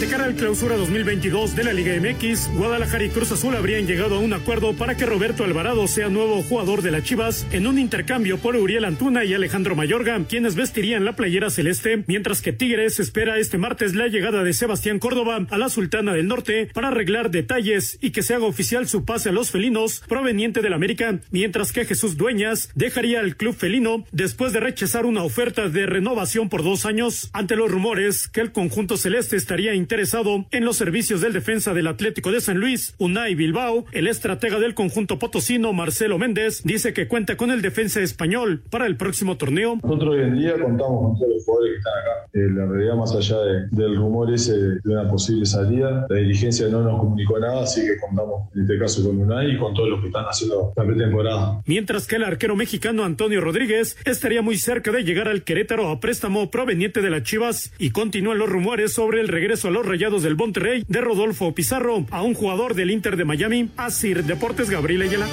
De cara al clausura 2022 de la Liga MX, Guadalajara y Cruz Azul habrían llegado a un acuerdo para que Roberto Alvarado sea nuevo jugador de las Chivas en un intercambio por Uriel Antuna y Alejandro Mayorga, quienes vestirían la playera celeste, mientras que Tigres espera este martes la llegada de Sebastián Córdoba a la Sultana del Norte para arreglar detalles y que se haga oficial su pase a los felinos proveniente del América, mientras que Jesús Dueñas dejaría el club felino después de rechazar una oferta de renovación por dos años. Ante los rumores que el conjunto celeste estaría interesado en los servicios del defensa del Atlético de San Luis, Unai Bilbao. El estratega del conjunto potosino, Marcelo Méndez, dice que cuenta con el defensa español para el próximo torneo. Nosotros hoy en día contamos con todos los jugadores que están acá. Eh, la realidad, más allá de, del rumor ese de una posible salida, la dirigencia no nos comunicó nada, así que contamos en este caso con Unai y con todos los que están haciendo la pretemporada. Mientras que el arquero mexicano Antonio Rodríguez estaría muy cerca de llegar al Querétaro a préstamo proveniente de las Chivas y continúan los rumores sobre el regreso a los Rayados del Monterrey de Rodolfo Pizarro a un jugador del Inter de Miami, Asir Deportes Gabriel Ayala.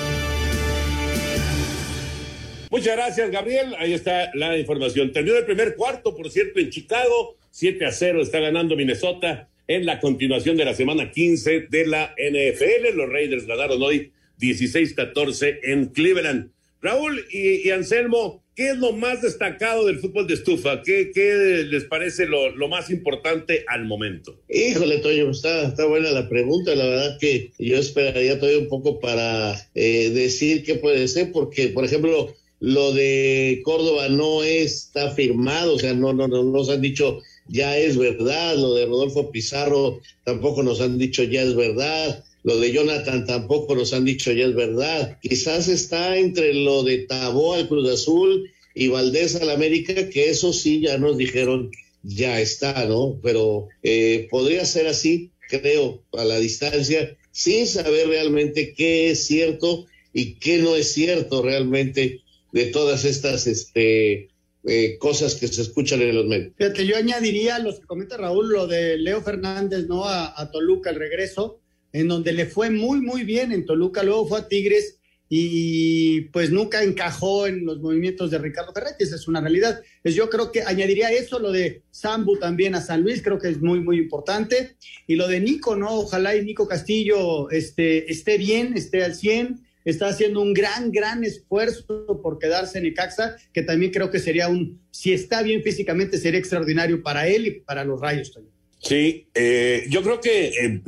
Muchas gracias, Gabriel. Ahí está la información. Terminó el primer cuarto, por cierto, en Chicago. 7 a 0 está ganando Minnesota en la continuación de la semana 15 de la NFL. Los Raiders ganaron hoy 16-14 en Cleveland. Raúl y, Anselmo, ¿qué es lo más destacado del fútbol de estufa? ¿Qué, qué les parece lo, lo, más importante al momento? Híjole, Toño, está, está buena la pregunta. La verdad que yo esperaría todavía un poco para eh, decir qué puede ser, porque, por ejemplo, lo de Córdoba no está firmado, o sea, no, no, no nos han dicho ya es verdad, lo de Rodolfo Pizarro tampoco nos han dicho ya es verdad. Lo de Jonathan tampoco nos han dicho ya es verdad. Quizás está entre lo de Tabó al Cruz Azul y Valdés al América, que eso sí ya nos dijeron ya está, ¿no? Pero eh, podría ser así, creo, a la distancia, sin saber realmente qué es cierto y qué no es cierto realmente de todas estas este, eh, cosas que se escuchan en los medios. Fíjate, yo añadiría lo que comenta Raúl, lo de Leo Fernández, ¿no? A, a Toluca, el regreso en donde le fue muy, muy bien en Toluca, luego fue a Tigres y pues nunca encajó en los movimientos de Ricardo Ferretti, esa es una realidad. Pues yo creo que añadiría eso, lo de Sambu también a San Luis, creo que es muy, muy importante. Y lo de Nico, ¿no? Ojalá y Nico Castillo este, esté bien, esté al 100, está haciendo un gran, gran esfuerzo por quedarse en Icaxa, que también creo que sería un, si está bien físicamente, sería extraordinario para él y para los Rayos también. Sí, eh, yo creo que, eh,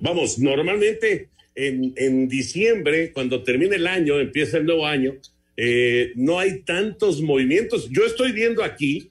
vamos, normalmente en, en, diciembre, cuando termina el año, empieza el nuevo año, eh, no hay tantos movimientos. Yo estoy viendo aquí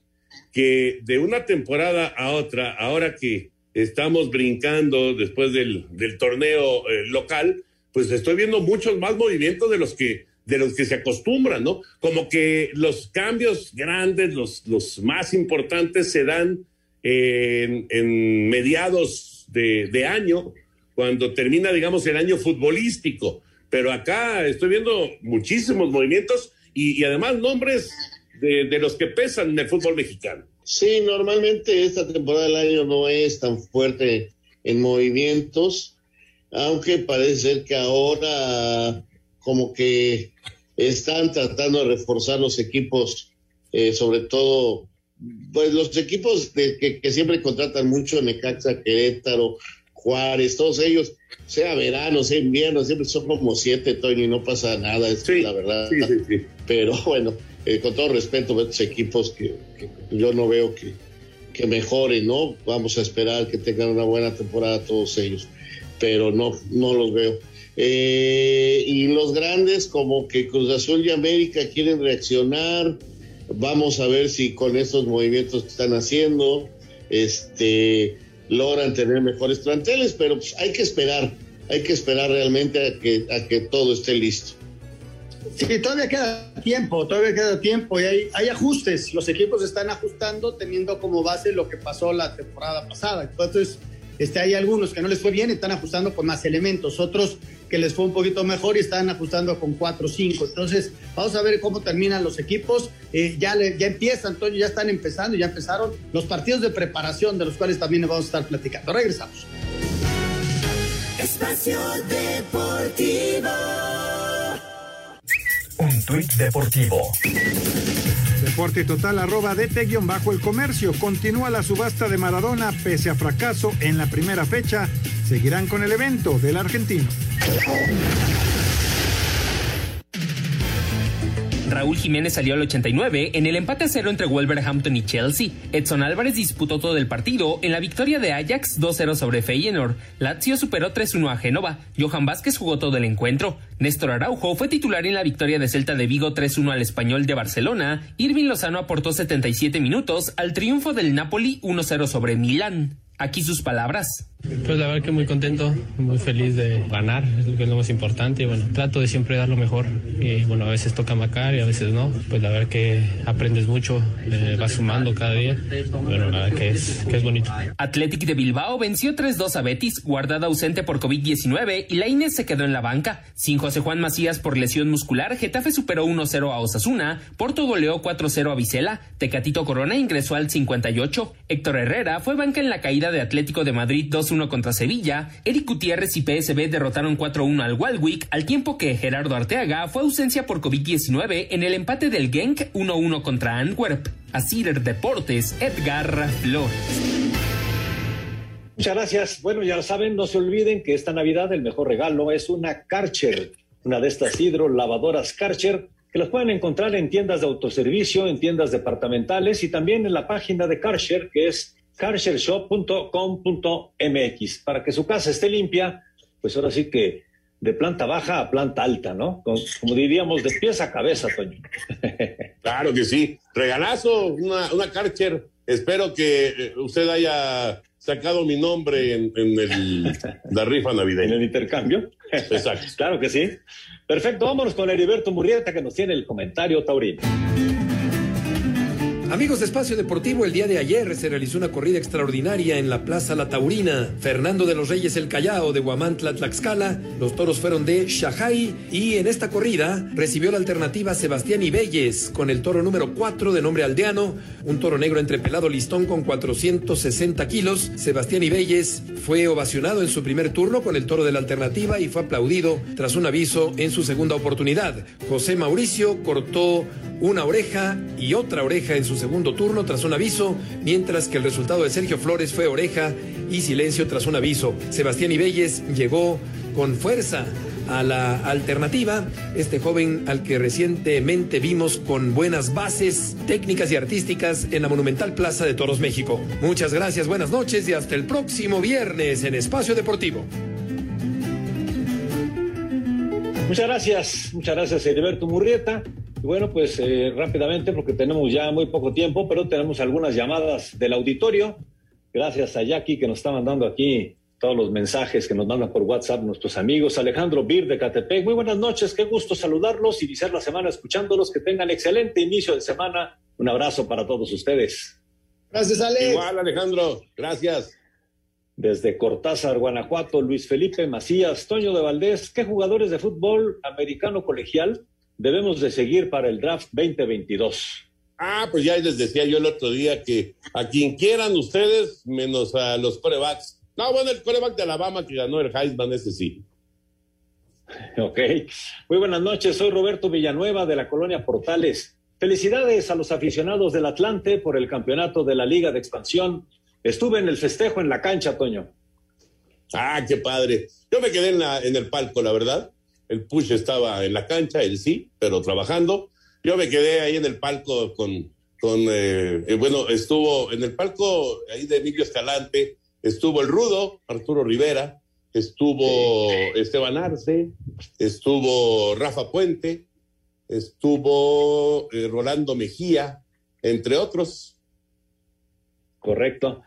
que de una temporada a otra, ahora que estamos brincando después del, del torneo local, pues estoy viendo muchos más movimientos de los que de los que se acostumbran, ¿no? Como que los cambios grandes, los, los más importantes se dan en, mediados de, año, cuando termina, digamos, el año futbolístico. Pero acá estoy viendo muchísimos movimientos y, además nombres de, de, los que pesan en el fútbol mexicano. Sí, normalmente esta temporada del año no es tan fuerte en movimientos, aunque parece ser que ahora como que están tratando de reforzar los equipos, eh, sobre todo pues los equipos de, que, que, siempre contratan mucho, Necaxa, Querétaro, Juárez, todos ellos, sea verano, sea invierno, siempre son como siete, Tony, no pasa nada, es sí, la verdad. Sí, sí, sí. Pero bueno, eh, con todo respeto, estos equipos que, que, yo no veo que, que mejoren, ¿no? Vamos a esperar que tengan una buena temporada todos ellos, pero no, no los veo. Eh, y los grandes, como que Cruz Azul y América quieren reaccionar, Vamos a ver si con estos movimientos que están haciendo, este, logran tener mejores planteles, pero pues hay que esperar, hay que esperar realmente a que, a que todo esté listo. Sí, todavía queda tiempo, todavía queda tiempo y hay, hay ajustes. Los equipos están ajustando teniendo como base lo que pasó la temporada pasada. Entonces, Este, hay algunos que no les fue bien y están ajustando con más elementos, otros que les fue un poquito mejor y están ajustando con 4 o 5. Entonces, vamos a ver cómo terminan los equipos. Eh, ya, le, ya empiezan, Antonio, ya están empezando, ya empezaron los partidos de preparación, de los cuales también vamos a estar platicando. Regresamos. Espacio Deportivo. Un tuit deportivo. Deporte total arroba bajo el comercio. Continúa la subasta de Maradona pese a fracaso en la primera fecha. Seguirán con el evento del argentino. Raúl Jiménez salió al 89 en el empate a cero entre Wolverhampton y Chelsea. Edson Álvarez disputó todo el partido en la victoria de Ajax 2-0 sobre Feyenoord. Lazio superó 3-1 a Génova. Johan Vázquez jugó todo el encuentro. Néstor Araujo fue titular en la victoria de Celta de Vigo 3-1 al Español de Barcelona. Irving Lozano aportó 77 minutos al triunfo del Napoli 1-0 sobre Milán. Aquí sus palabras. Pues la verdad que muy contento, muy feliz de ganar, es lo que es lo más importante. Y bueno, trato de siempre dar lo mejor. Y bueno, a veces toca macar y a veces no. Pues la verdad que aprendes mucho, eh, vas sumando cada día. Bueno, la verdad que es, que es bonito. Athletic de Bilbao venció 3-2 a Betis, guardada ausente por COVID-19 y la Inés se quedó en la banca. Sin José Juan Macías por lesión muscular, Getafe superó 1-0 a Osasuna, Porto goleó 4-0 a Vicela, Tecatito Corona ingresó al 58, Héctor Herrera fue banca en la caída de Atlético de Madrid 2-1 contra Sevilla, Eric Gutiérrez y PSB derrotaron 4-1 al Walwick, al tiempo que Gerardo Arteaga fue ausencia por COVID-19 en el empate del Genk 1-1 contra Antwerp. Cider Deportes, Edgar Flores. Muchas gracias. Bueno, ya lo saben, no se olviden que esta Navidad el mejor regalo es una Karcher, una de estas hidrolavadoras Karcher que las pueden encontrar en tiendas de autoservicio, en tiendas departamentales y también en la página de Karcher, que es carshareshop.com.mx, para que su casa esté limpia, pues ahora sí que de planta baja a planta alta, ¿no? Como, diríamos, de pies a cabeza, Toño. claro que sí. Regalazo, una, una Karcher. Espero que eh, usted haya sacado mi nombre en, el, la rifa navideña. ¿En el intercambio? Exacto. claro que sí. Perfecto, vámonos con Heriberto Murrieta que nos tiene el comentario taurino. Amigos de Espacio Deportivo, el día de ayer se realizó una corrida extraordinaria en la Plaza La Taurina. Fernando de los Reyes El Callao de Guamantla, Tlaxcala. Los toros fueron de Shahai y en esta corrida recibió la alternativa Sebastián Ibelles con el toro número 4 de nombre aldeano, un toro negro entrepelado listón con 460 kilos. Sebastián Ibelles fue ovacionado en su primer turno con el toro de la alternativa y fue aplaudido tras un aviso en su segunda oportunidad. José Mauricio cortó una oreja y otra oreja en su segundo turno tras un aviso, mientras que el resultado de Sergio Flores fue oreja y silencio tras un aviso. Sebastián Ibelles llegó con fuerza a la alternativa, este joven al que recientemente vimos con buenas bases técnicas y artísticas en la Monumental Plaza de Toros México. Muchas gracias, buenas noches y hasta el próximo viernes en Espacio Deportivo. Muchas gracias, muchas gracias Heriberto Murrieta bueno, pues eh, rápidamente, porque tenemos ya muy poco tiempo, pero tenemos algunas llamadas del auditorio. Gracias a Jackie que nos está mandando aquí todos los mensajes que nos mandan por WhatsApp nuestros amigos. Alejandro Bir de Catepec, muy buenas noches, qué gusto saludarlos, y iniciar la semana escuchándolos, que tengan excelente inicio de semana. Un abrazo para todos ustedes. Gracias, Ale. Igual, Alejandro, gracias. Desde Cortázar, Guanajuato, Luis Felipe Macías, Toño de Valdés, ¿qué jugadores de fútbol americano colegial debemos de seguir para el draft 2022? Ah, pues ya les decía yo el otro día que a quien quieran ustedes, menos a los corebacks. No, bueno, el coreback de Alabama que ganó el Heisman, ese sí. Ok. Muy buenas noches, soy Roberto Villanueva de la colonia Portales. Felicidades a los aficionados del Atlante por el campeonato de la Liga de Expansión. Estuve en el festejo en la cancha, Toño. Ah, qué padre. Yo me quedé en, la, en el palco, la verdad. El push estaba en la cancha, él sí, pero trabajando. Yo me quedé ahí en el palco con, con eh, eh, bueno, estuvo en el palco ahí de Emilio Escalante, estuvo el Rudo, Arturo Rivera, estuvo Esteban Arce, estuvo Rafa Puente, estuvo eh, Rolando Mejía, entre otros. Correcto.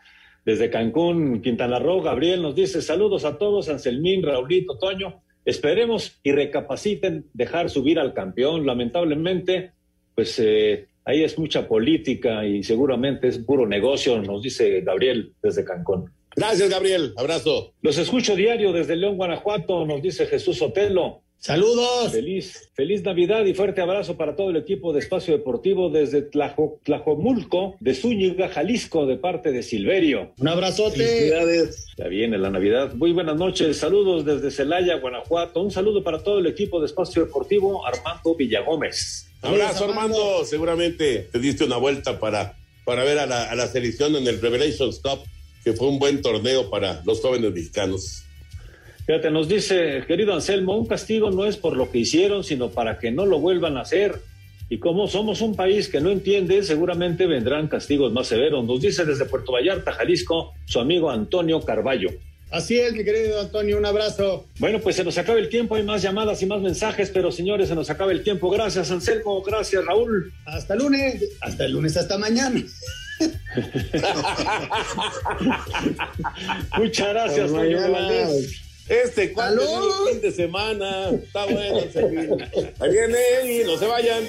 Desde Cancún, Quintana Roo, Gabriel nos dice saludos a todos, Anselmín, Raulito, Toño. Esperemos y recapaciten dejar subir al campeón. Lamentablemente, pues eh, ahí es mucha política y seguramente es puro negocio, nos dice Gabriel desde Cancún. Gracias, Gabriel. Abrazo. Los escucho diario desde León, Guanajuato, nos dice Jesús Otelo. Saludos. Feliz, feliz Navidad y fuerte abrazo para todo el equipo de Espacio Deportivo desde Tlajo, Tlajomulco, de Zúñiga, Jalisco, de parte de Silverio. Un abrazote. Felicidades. Ya viene la Navidad. Muy buenas noches. Saludos desde Celaya, Guanajuato. Un saludo para todo el equipo de Espacio Deportivo, Armando Villagómez. Abrazo, Armando. Seguramente te diste una vuelta para, para ver a la, a la selección en el Revelations Cup, que fue un buen torneo para los jóvenes mexicanos. Fíjate, nos dice, querido Anselmo, un castigo no es por lo que hicieron, sino para que no lo vuelvan a hacer. Y como somos un país que no entiende, seguramente vendrán castigos más severos. Nos dice desde Puerto Vallarta, Jalisco, su amigo Antonio Carballo. Así es, mi querido Antonio, un abrazo. Bueno, pues se nos acaba el tiempo, hay más llamadas y más mensajes, pero señores, se nos acaba el tiempo. Gracias, Anselmo, gracias, Raúl. Hasta lunes, hasta el lunes, hasta mañana. Muchas gracias, Toño Valdés. Este cuando el fin de semana está bueno. Ahí viene y no se vayan.